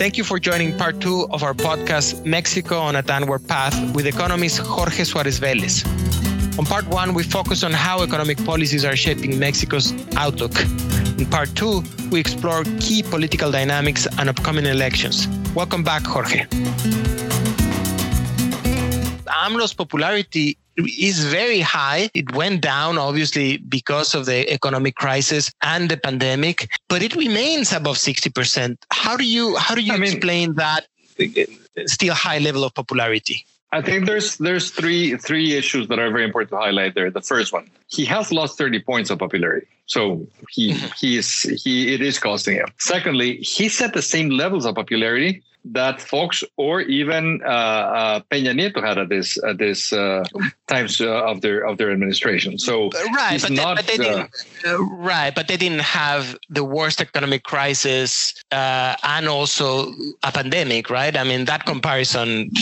Thank you for joining part two of our podcast, Mexico on a Downward Path, with economist Jorge Suarez Vélez. On part one, we focus on how economic policies are shaping Mexico's outlook. In part two, we explore key political dynamics and upcoming elections. Welcome back, Jorge. AMLO's popularity is very high. It went down, obviously, because of the economic crisis and the pandemic, but it remains above 60%. How do you how do you I explain mean, that still high level of popularity? I think there's there's three three issues that are very important to highlight there. The first one, he has lost 30 points of popularity. So he mm-hmm. he is he it is costing him. Secondly, he set the same levels of popularity that Fox or even uh, uh, Peña Nieto had at this at this uh, times uh, of their of their administration. So right, but, not, they, but they didn't, uh, right, but they didn't have the worst economic crisis uh, and also a pandemic, right? I mean, that comparison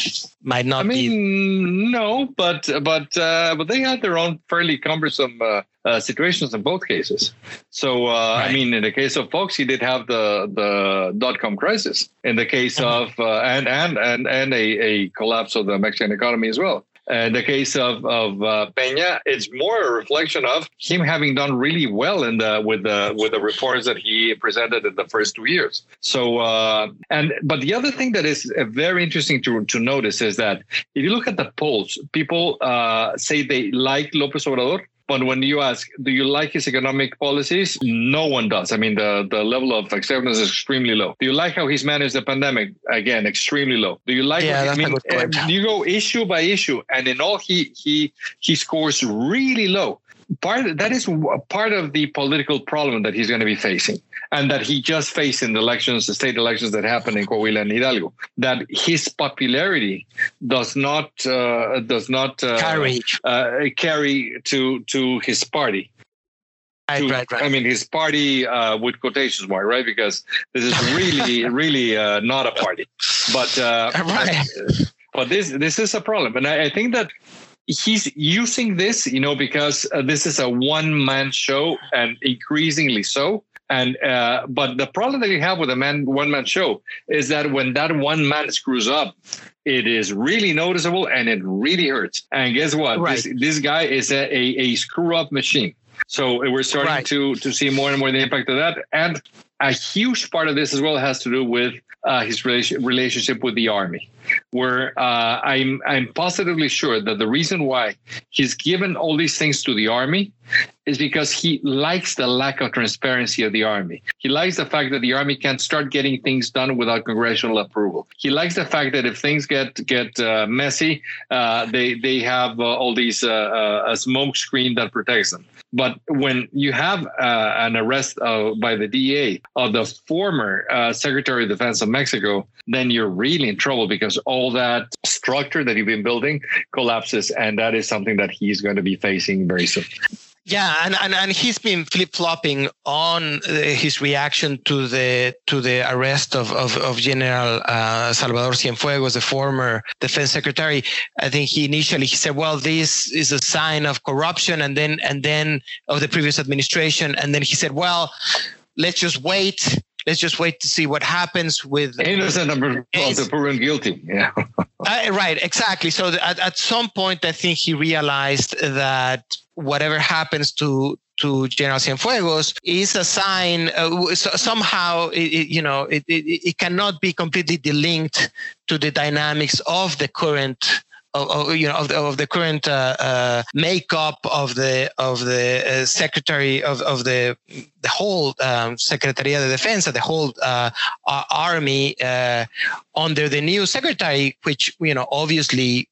might not I mean, be. No, but but but they had their own fairly cumbersome uh, situations in both cases. So, uh, right. I mean, in the case of Fox, he did have the the dot com crisis. In the case mm-hmm. of uh, and and and and a, a collapse of the Mexican economy as well. In the case of of uh, Peña, it's more a reflection of him having done really well in the with the with the reports that he presented in the first two years. So uh, and but the other thing that is very interesting to to notice is that if you look at the polls, people uh, say they like López Obrador but when you ask, do you like his economic policies? No one does. I mean, the, the level of acceptance is extremely low. Do you like how he's managed the pandemic? Again, extremely low. Do you like? Yeah, what, I mean, you go issue by issue, and in all, he he he scores really low part that is part of the political problem that he's going to be facing and that he just faced in the elections the state elections that happened in Coahuila and Hidalgo that his popularity does not uh, does not uh, carry uh, carry to to his party Right, to, right, right. I mean, his party uh, with quotations mark, right? Because this is really, really uh, not a party. But uh, right. but this this is a problem, and I, I think that he's using this, you know, because uh, this is a one man show and increasingly so. And uh, but the problem that you have with a man one man show is that when that one man screws up, it is really noticeable and it really hurts. And guess what? Right. This, this guy is a, a, a screw up machine. So we're starting right. to to see more and more the impact of that. And a huge part of this as well has to do with uh, his relationship with the army where uh, I'm I'm positively sure that the reason why he's given all these things to the army is because he likes the lack of transparency of the army. He likes the fact that the army can't start getting things done without congressional approval. He likes the fact that if things get get uh, messy, uh, they they have uh, all these uh, uh, a smoke screen that protects them. But when you have uh, an arrest by the DEA of the former Secretary of Defense of Mexico, then you're really in trouble because all that structure that you've been building collapses. And that is something that he's going to be facing very soon. Yeah, and, and, and he's been flip flopping on uh, his reaction to the to the arrest of of, of General uh, Salvador Cienfuegos, the former defense secretary. I think he initially he said, "Well, this is a sign of corruption," and then and then of the previous administration, and then he said, "Well, let's just wait." Let's just wait to see what happens with innocent of the proven guilty. Yeah, uh, right, exactly. So at, at some point, I think he realized that whatever happens to to General Cienfuegos is a sign. Uh, so somehow, it, it, you know, it, it, cannot be completely delinked to the dynamics of the current. Of, of you know of the, of the current uh, uh, makeup of the of the uh, secretary of, of the the whole um, Secretary of Defense the whole uh, army uh, under the new secretary, which you know obviously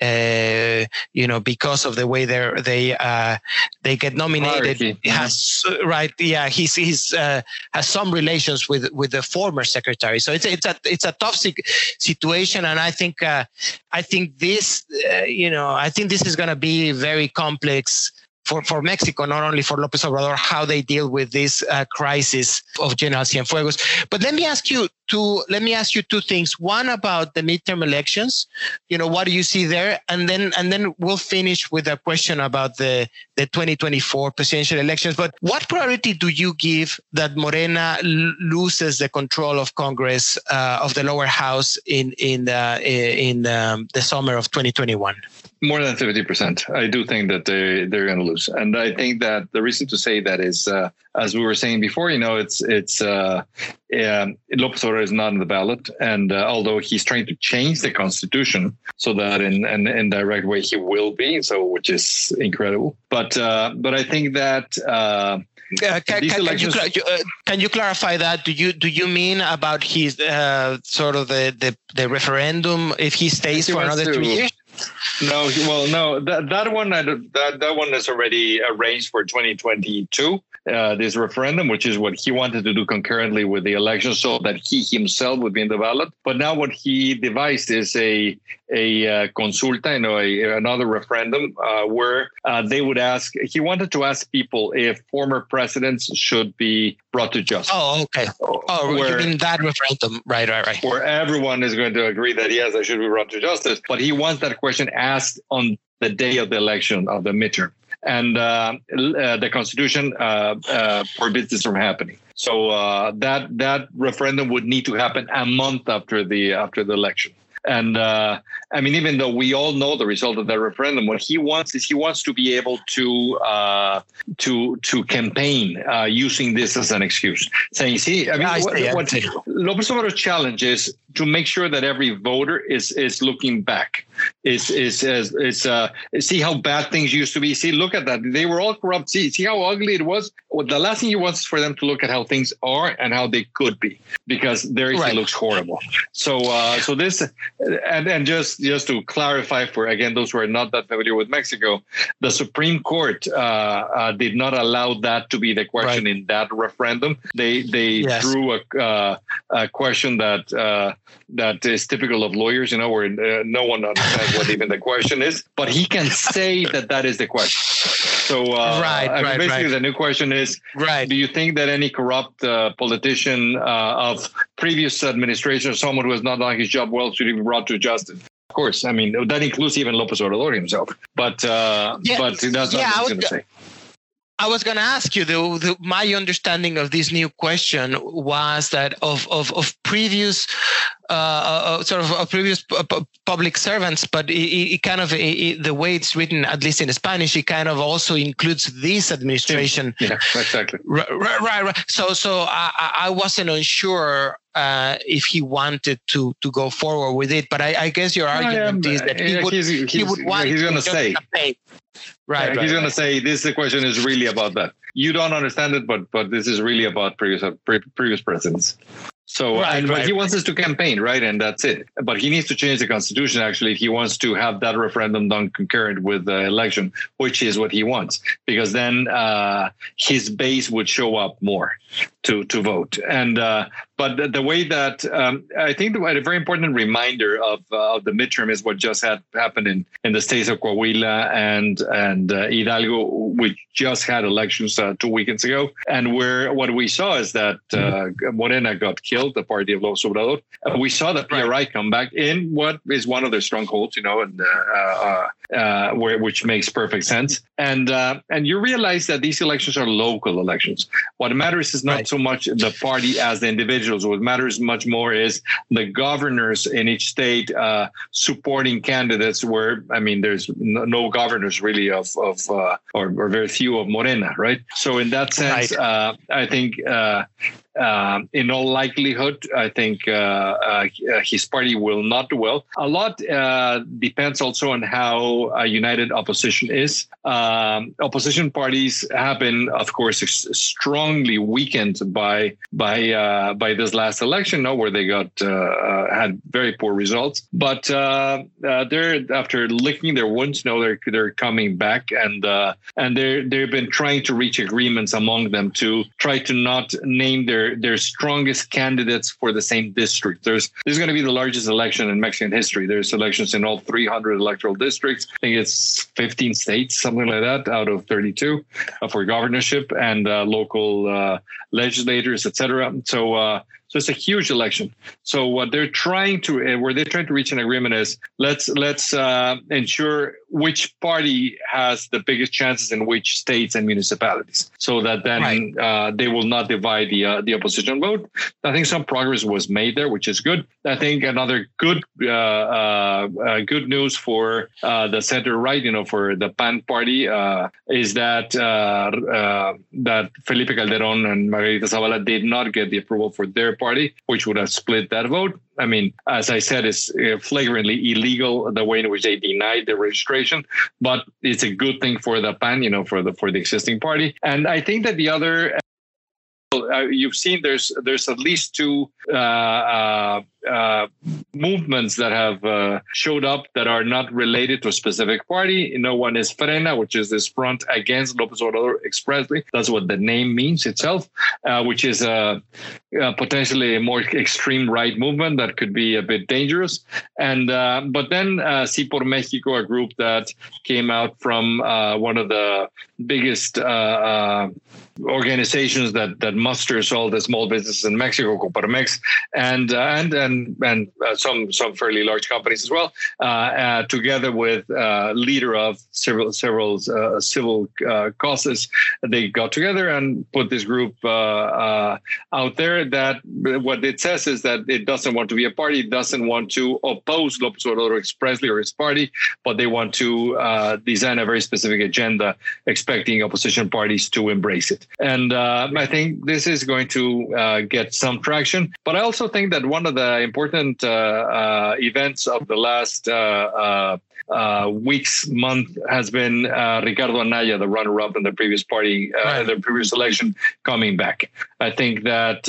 uh, you know, because of the way they they uh, they get nominated. Has right, yeah, he's he's uh, has some relations with with the former secretary. So it's it's a it's a toxic situation, and I think uh, I think this, uh, you know, I think this is going to be very complex for, for Mexico, not only for Lopez Obrador, how they deal with this uh, crisis of General Cienfuegos. But let me ask you two. Let me ask you two things. One about the midterm elections. You know, what do you see there? And then and then we'll finish with a question about the the 2024 presidential elections. But what priority do you give that Morena loses the control of Congress uh, of the lower house in in uh, in um, the summer of 2021? More than 50%. I do think that they, they're going to lose. And I think that the reason to say that is, uh, as we were saying before, you know, it's, it's, uh, um, Lopez Obrador is not in the ballot. And uh, although he's trying to change the constitution so that in an in, direct way he will be, so which is incredible. But, uh, but I think that, uh, uh, can, can, elections... can, you, uh, can, you, clarify that? Do you do you mean about his uh, sort of the, the, the referendum if he stays he for another to, two years? No, well, no, that that one that that one is already arranged for 2022. Uh, this referendum, which is what he wanted to do concurrently with the election, so that he himself would be in the ballot. But now, what he devised is a a uh, consulta, you know, a, another referendum uh, where uh, they would ask. He wanted to ask people if former presidents should be brought to justice. Oh, okay. Oh, where, you mean that referendum? Right, right, right. Where everyone is going to agree that yes, I should be brought to justice, but he wants that question asked on the day of the election of the midterm and uh, uh, the Constitution uh, uh, forbids this from happening. So uh, that that referendum would need to happen a month after the after the election. And uh, I mean, even though we all know the result of that referendum, what he wants is he wants to be able to uh, to to campaign uh, using this as an excuse, saying, "See, I mean, I what, what Lopez Obrador's challenge is to make sure that every voter is is looking back, is is is, is uh, see how bad things used to be. See, look at that; they were all corrupt. See, see how ugly it was. Well, the last thing he wants is for them to look at how things are and how they could be, because there right. looks horrible. So, uh, so this and and just just to clarify for again those who are not that familiar with Mexico, the Supreme Court uh, uh, did not allow that to be the question right. in that referendum. They they yes. drew a, uh, a question that uh, that is typical of lawyers, you know, where uh, no one understands what even the question is, but he can say that that is the question. So uh, right, I mean, right, basically, right. the new question is: Right? Do you think that any corrupt politician of previous administration, someone who has not done his job well, should be brought to justice? Of course, I mean that includes even Lopez Obrador himself. But uh, yeah, but that's yeah, what I was going to say. I was going to ask you, the, the, my understanding of this new question was that of, of, of previous, uh, uh, sort of uh, previous public servants, but it, it kind of, it, the way it's written, at least in Spanish, it kind of also includes this administration. Yeah, exactly. Right, right, right. So, so I, I wasn't unsure uh, if he wanted to to go forward with it. But I, I guess your argument is that he would he would want he's going to say right. Right he's going to say this question is really about that. You don't understand it, but but this is really about previous previous presidents. So right, and right, he wants us to campaign, right? And that's it. But he needs to change the constitution actually if he wants to have that referendum done concurrent with the election, which is what he wants, because then uh, his base would show up more to to vote. And uh, but the, the, way that um, I think a very important reminder of uh, of the midterm is what just had happened in in the states of Coahuila and and uh, Hidalgo, which just had elections uh, two weekends ago, and where what we saw is that uh, Morena got killed, the party of López Obrador. Uh, we saw the PRI come back in what is one of their strongholds, you know, and where which makes perfect sense. And and you realize that these elections are local elections. What matters is not right. so much the party as the individuals. What matters much more is the governors in each state uh, supporting candidates. Where I mean, there's no, governors really of of uh, or, or, very few of Morena, right? So in that sense, right. uh, I think uh, um, in all likelihood, I think uh, uh, his party will not do well. A lot uh, depends also on how a united opposition is. Um, opposition parties have been, of course, strongly weakened by by uh, by this last election, no, where they got uh, uh, had very poor results. But they're after licking their wounds, no, they're they're coming back, and and they they've been trying to reach agreements among them to try to not name their their strongest candidates for the same district. There's this is going to be the largest election in Mexican history. There's elections in all 300 electoral districts. I think it's 15 states, something like that, out of 32 uh, for governorship and uh, local uh, legislators, etc. So uh, so it's a huge election. So what they're trying to, uh, where they're trying to reach an agreement is let's let's uh, ensure which party has the biggest chances in which states and municipalities, so that then right. uh, they will not divide the uh, the opposition vote. I think some progress was made there, which is good. I think another good uh, uh, good news for the center right, you know, for the PAN party, is that that Felipe Calderon and Margarita Zavala did not get the approval for their party, which would have split that vote. I mean, as I said, it's uh, flagrantly illegal the way in which they denied the registration, but it's a good thing for the PAN, you know, for the for the existing party. And I think that the other uh, you've seen there's there's at least two uh, uh, movements that have uh, showed up that are not related to a specific party. You know, one is Frena, which is this front against López Obrador expressly. That's what the name means itself, uh, which is a, a, potentially a more extreme right movement that could be a bit dangerous. And uh, but then uh, Sí por México, a group that came out from uh, one of the biggest organizations that that musters all the small businesses in Mexico, Coparmex, and and and and uh, some some fairly large companies as well, uh, uh, together with leader of several several civil causes, they got together and put this group out there. That what it says is that it doesn't want to be a party, doesn't want to oppose López Obrador expressly or his party, but they want to design a very specific agenda, expecting opposition parties to embrace it. And uh, I think this is going to uh, get some traction. But I also think that one of the important uh, uh, events of the last uh, uh, weeks, month has been uh, Ricardo Anaya, the runner-up in the previous party, uh, right. the previous election, coming back. I think that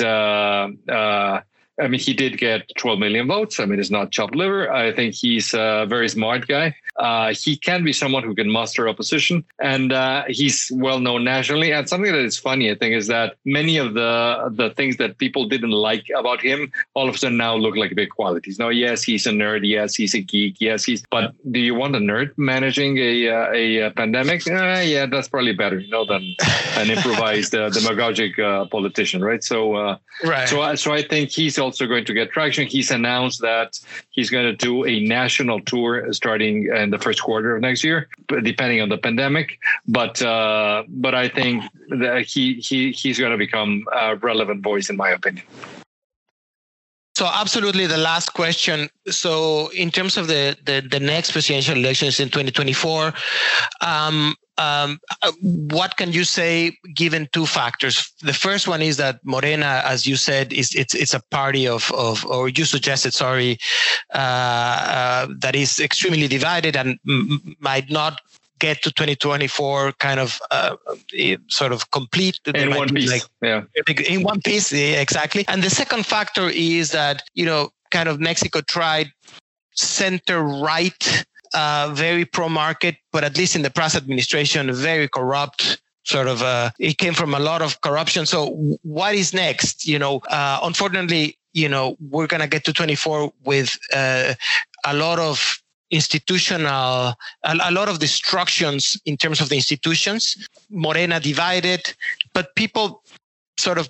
I mean, he did get 12 million votes. I mean, it's not chopped liver. I think he's a very smart guy. Uh, he can be someone who can muster opposition, and uh, he's well known nationally. And something that is funny, I think, is that many of the the things that people didn't like about him all of a sudden now look like big qualities. Now, yes, he's a nerd. Yes, he's a geek. Yes, he's. But do you want a nerd managing a uh, a, a pandemic? Uh, yeah, that's probably better, you know, than an improvised uh, demagogic uh, politician, right? So, right. So, so I think he's also going to get traction. He's announced that he's going to do a national tour starting in the first quarter of next year, depending on the pandemic. But uh, but I think that he he he's going to become a relevant voice, in my opinion. So absolutely the last question. So in terms of the the, the next presidential elections in 2024, um, um, uh, what can you say given two factors? The first one is that Morena, as you said, is it's it's a party of of or you suggested, sorry, uh, uh, that is extremely divided and m- might not get to 2024 kind of uh, sort of complete. In one piece like, yeah. in one piece exactly. And the second factor is that you know kind of mexico tried center right uh, very pro market, but at least in the past administration, very corrupt sort of uh, it came from a lot of corruption. So what is next? You know uh, unfortunately you know we're going to get to 24 with uh, a lot of institutional a, a, lot of destructions in terms of the institutions. Morena divided but people sort of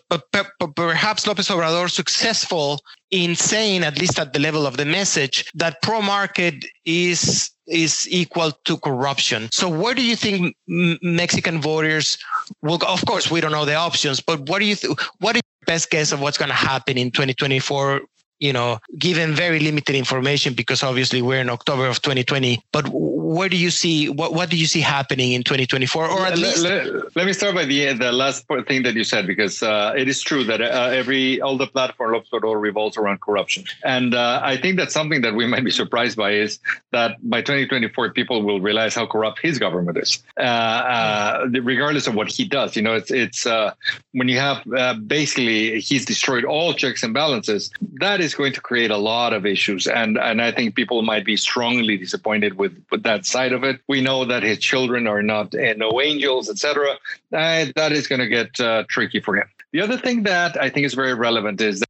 perhaps Lopez Obrador successful in saying, at least at the level of the message, that pro market is is equal to corruption. So where do you think Mexican voters will go? Of course, we don't know the options, but what do you th- what is your best guess of what's going to happen in 2024 you know, given very limited information because obviously we're in October of 2020. But where do you see what what do you see happening in 2024, or at let, least? Let, let, me start by the the last thing that you said because uh, it is true that uh, every all the platform of Obrador revolves around corruption, and uh, I think that's something that we might be surprised by is that by 2024 people will realize how corrupt his government is, uh, uh, regardless of what he does. You know, it's it's uh, when you have basically he's destroyed all checks and balances. That is is going to create a lot of issues, and and I think people might be strongly disappointed with with that side of it. We know that his children are not uh, no angels, etc. Uh, that is going to get uh, tricky for him. The other thing that I think is very relevant is that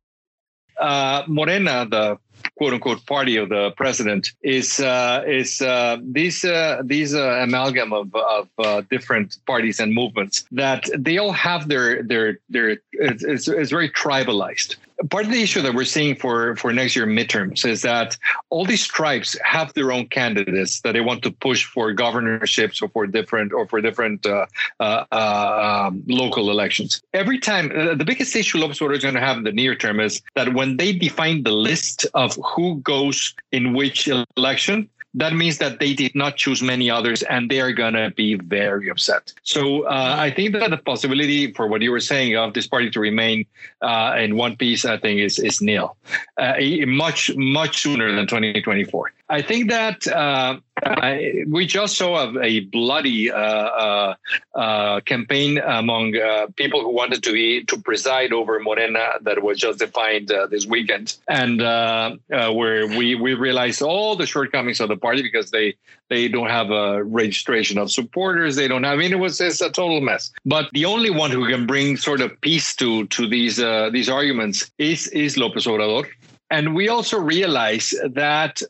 uh, Morena, the quote unquote party of the president is uh, is uh, these uh, these uh, amalgam of, of uh, different parties and movements that they all have their their their it's, it's, it's very tribalized part of the issue that we're seeing for for next year midterms is that all these tribes have their own candidates that they want to push for governorships or for different or for different uh, uh, um, local elections. Every time, uh, the biggest issue Lopez Obrador is going to have in the near term is that when they define the list of who goes in which election, that means that they did not choose many others and they are going to be very upset. So uh, I think that the possibility for what you were saying of this party to remain uh, in one piece, I think is, is nil, uh, much, much sooner than 2024. I think that uh, I, we just saw a, a bloody uh, uh, uh campaign among uh, people who wanted to be to preside over Morena that was just defined uh, this weekend, and where we we realized all the shortcomings of the party because they they don't have a registration of supporters. They don't have. I mean, it was it's a total mess. But the only one who can bring sort of peace to to these these arguments is is López Obrador and we also realize that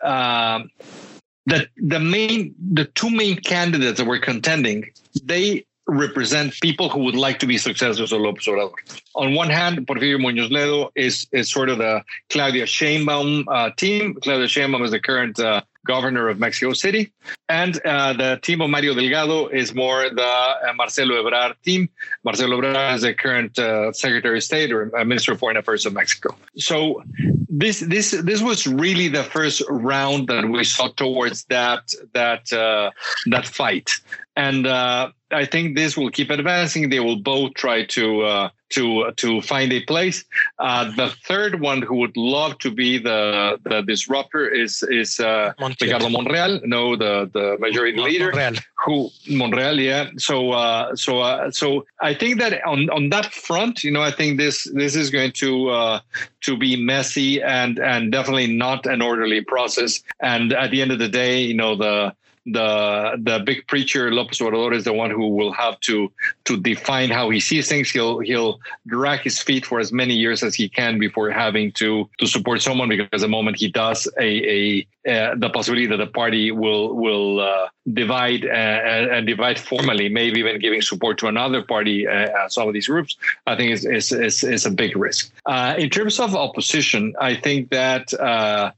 that the main the two main candidates that were contending they represent people who would like to be successors of López Obrador. On one hand, Porfirio Muñoz Ledo is is sort of the Claudia Sheinbaum uh, team. Claudia Sheinbaum is the current uh, governor of Mexico City. And uh, the team of Mario Delgado is more the uh, Marcelo Ebrard team. Marcelo Ebrard is the current uh, Secretary of State or uh, Minister of Foreign Affairs of Mexico. So this this this was really the first round that we saw towards that that uh, that fight. And uh, I think this will keep advancing. They will both try to uh, to to find a place. Uh, the third one who would love to be the the disruptor is is uh, Ricardo Monreal. No, the the majority leader. Monreal. Who Monreal? Yeah. So uh, so uh, so I think that on on that front, you know, I think this this is going to uh, to be messy and and definitely not an orderly process. And at the end of the day, you know, the the the big preacher Lopez Obrador is the one who will have to to define how he sees things. He'll he'll drag his feet for as many years as he can before having to to support someone because the moment he does a a uh, the possibility that the party will will uh, divide uh, and divide formally, maybe even giving support to another party, uh, some of these groups, I think is is is, is a big risk. Uh, in terms of opposition, I think that uh,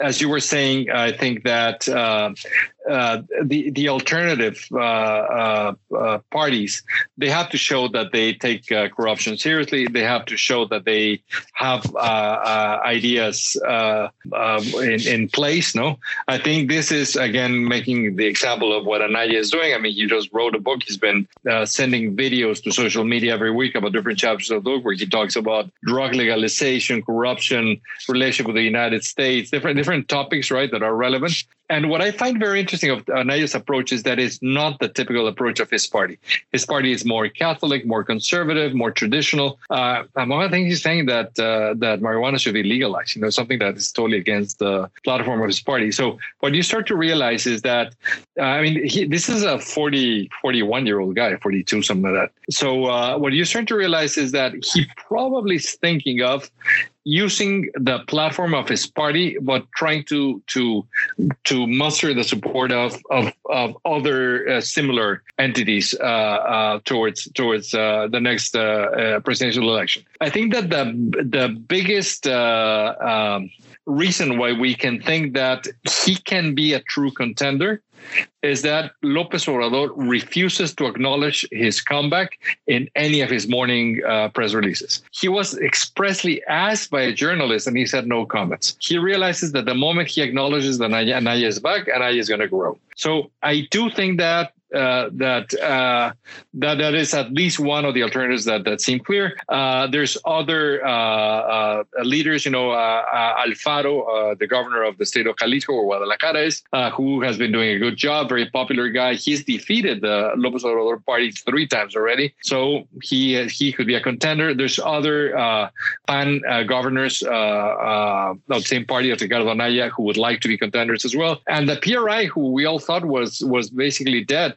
as you were saying, I think that uh, the the alternative uh, uh, uh, parties they have to show that they take uh, corruption seriously. They have to show that they have ideas um, in in place. No, I think this is again making the example of what Anaya is doing. I mean, he just wrote a book. He's been sending videos to social media every week about different chapters of the book where he talks about drug legalization, corruption, relationship with the United States, different different topics, right, that are relevant. And what I find very interesting of Anaya's approach is that it's not the typical approach of his party. His party is more Catholic, more conservative, more traditional. Uh, among other things, he's saying that uh, that marijuana should be legalized. You know, something that is totally against the platform of his party. So what you start to realize is that, uh, I mean, he, this is a 40, 41 year old guy, 42, something like that. So uh, what you start to realize is that he probably is thinking of using the platform of his party, but trying to to to muster the support of of, of other uh, similar entities uh, uh, towards towards uh, the next uh, uh, presidential election. I think that the the biggest um, reason why we can think that he can be a true contender is that Lopez Obrador refuses to acknowledge his comeback in any of his morning uh, press releases. He was expressly asked by a journalist and he said no comments. He realizes that the moment he acknowledges that Anaya, is back, Anaya is going to grow. So I do think that uh, that uh, that that is at least one of the alternatives that that seem clear. Uh, there's other uh, uh, leaders, you know, Alfaro, the governor of the state of Jalisco or Guadalajara, is who has been doing a good job. Very popular guy. He's defeated the Lopez Obrador party three times already, so he he could be a contender. There's other PAN governors of the same party of Ricardo Anaya who would like to be contenders as well, and the PRI, who we all thought was was basically dead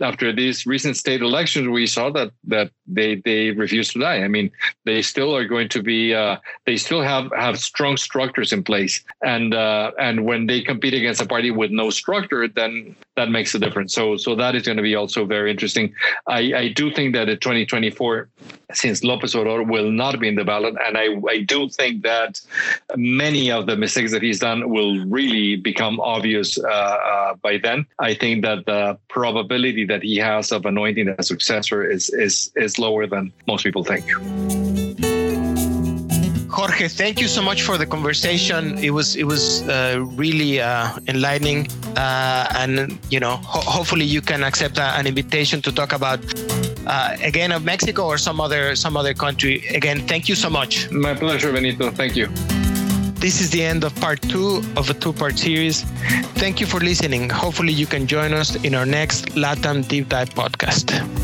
after these recent state elections, we saw that that they they refuse to die. I mean, they still are going to be uh, they still have have strong structures in place, and uh, and when they compete against a party with no structure, then that makes a difference. So so that is going to be also very interesting. I I do think that in 2024, since Lopez Obrador will not be in the ballot, and I I do think that many of the mistakes that he's done will really become obvious uh, uh, by then. I think that the probability that he has of anointing a successor is is is lower than most people think. Jorge, thank you so much for the conversation. It was it was uh, really uh, enlightening, uh, and you know, ho- hopefully you can accept a, an invitation to talk about uh, again of Mexico or some other some other country. Again, thank you so much. My pleasure, Benito. Thank you. This is the end of part two of a two part series. Thank you for listening. Hopefully, you can join us in our next Latam Deep Dive podcast.